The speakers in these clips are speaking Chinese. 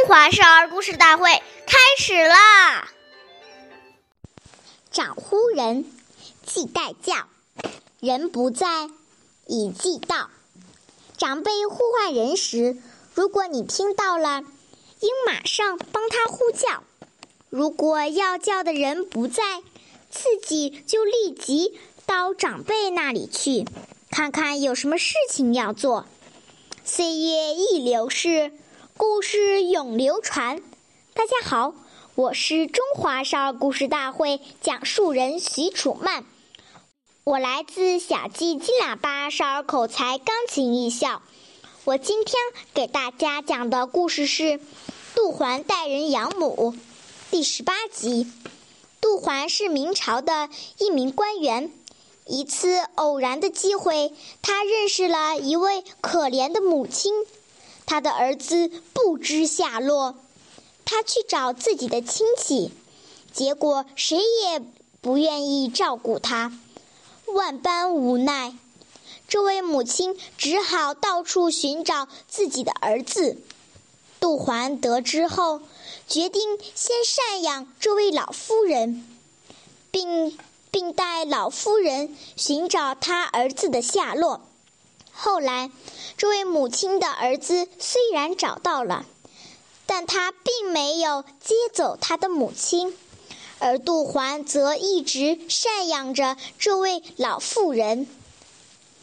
中华少儿故事大会开始啦！长呼人，记代教，人不在，已记到。长辈呼唤人时，如果你听到了，应马上帮他呼叫；如果要叫的人不在，自己就立即到长辈那里去，看看有什么事情要做。岁月易流逝。故事永流传。大家好，我是中华少儿故事大会讲述人许楚曼，我来自小鸡金喇叭少儿口才钢琴艺校。我今天给大家讲的故事是杜环带人养母第十八集。杜环是明朝的一名官员，一次偶然的机会，他认识了一位可怜的母亲。他的儿子不知下落，他去找自己的亲戚，结果谁也不愿意照顾他，万般无奈，这位母亲只好到处寻找自己的儿子。杜环得知后，决定先赡养这位老妇人，并并带老妇人寻找他儿子的下落。后来，这位母亲的儿子虽然找到了，但他并没有接走他的母亲，而杜环则一直赡养着这位老妇人，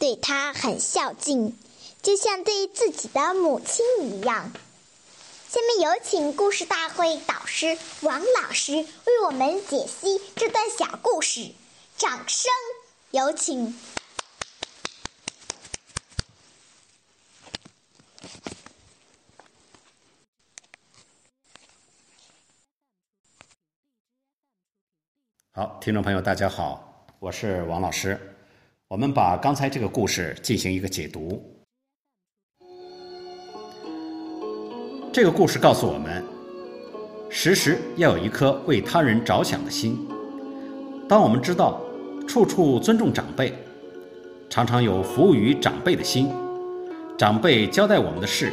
对他很孝敬，就像对自己的母亲一样。下面有请故事大会导师王老师为我们解析这段小故事，掌声有请。好，听众朋友，大家好，我是王老师。我们把刚才这个故事进行一个解读。这个故事告诉我们，时时要有一颗为他人着想的心。当我们知道处处尊重长辈，常常有服务于长辈的心，长辈交代我们的事，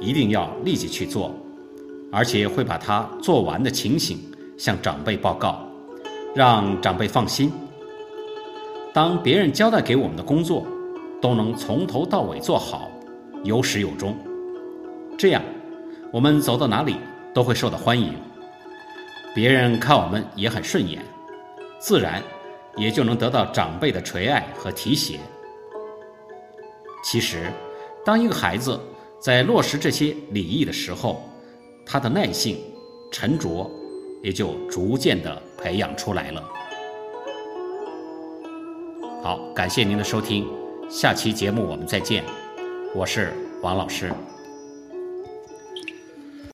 一定要立即去做，而且会把它做完的情形向长辈报告。让长辈放心。当别人交代给我们的工作，都能从头到尾做好，有始有终，这样我们走到哪里都会受到欢迎，别人看我们也很顺眼，自然也就能得到长辈的垂爱和提携。其实，当一个孩子在落实这些礼仪的时候，他的耐性、沉着。也就逐渐的培养出来了。好，感谢您的收听，下期节目我们再见，我是王老师。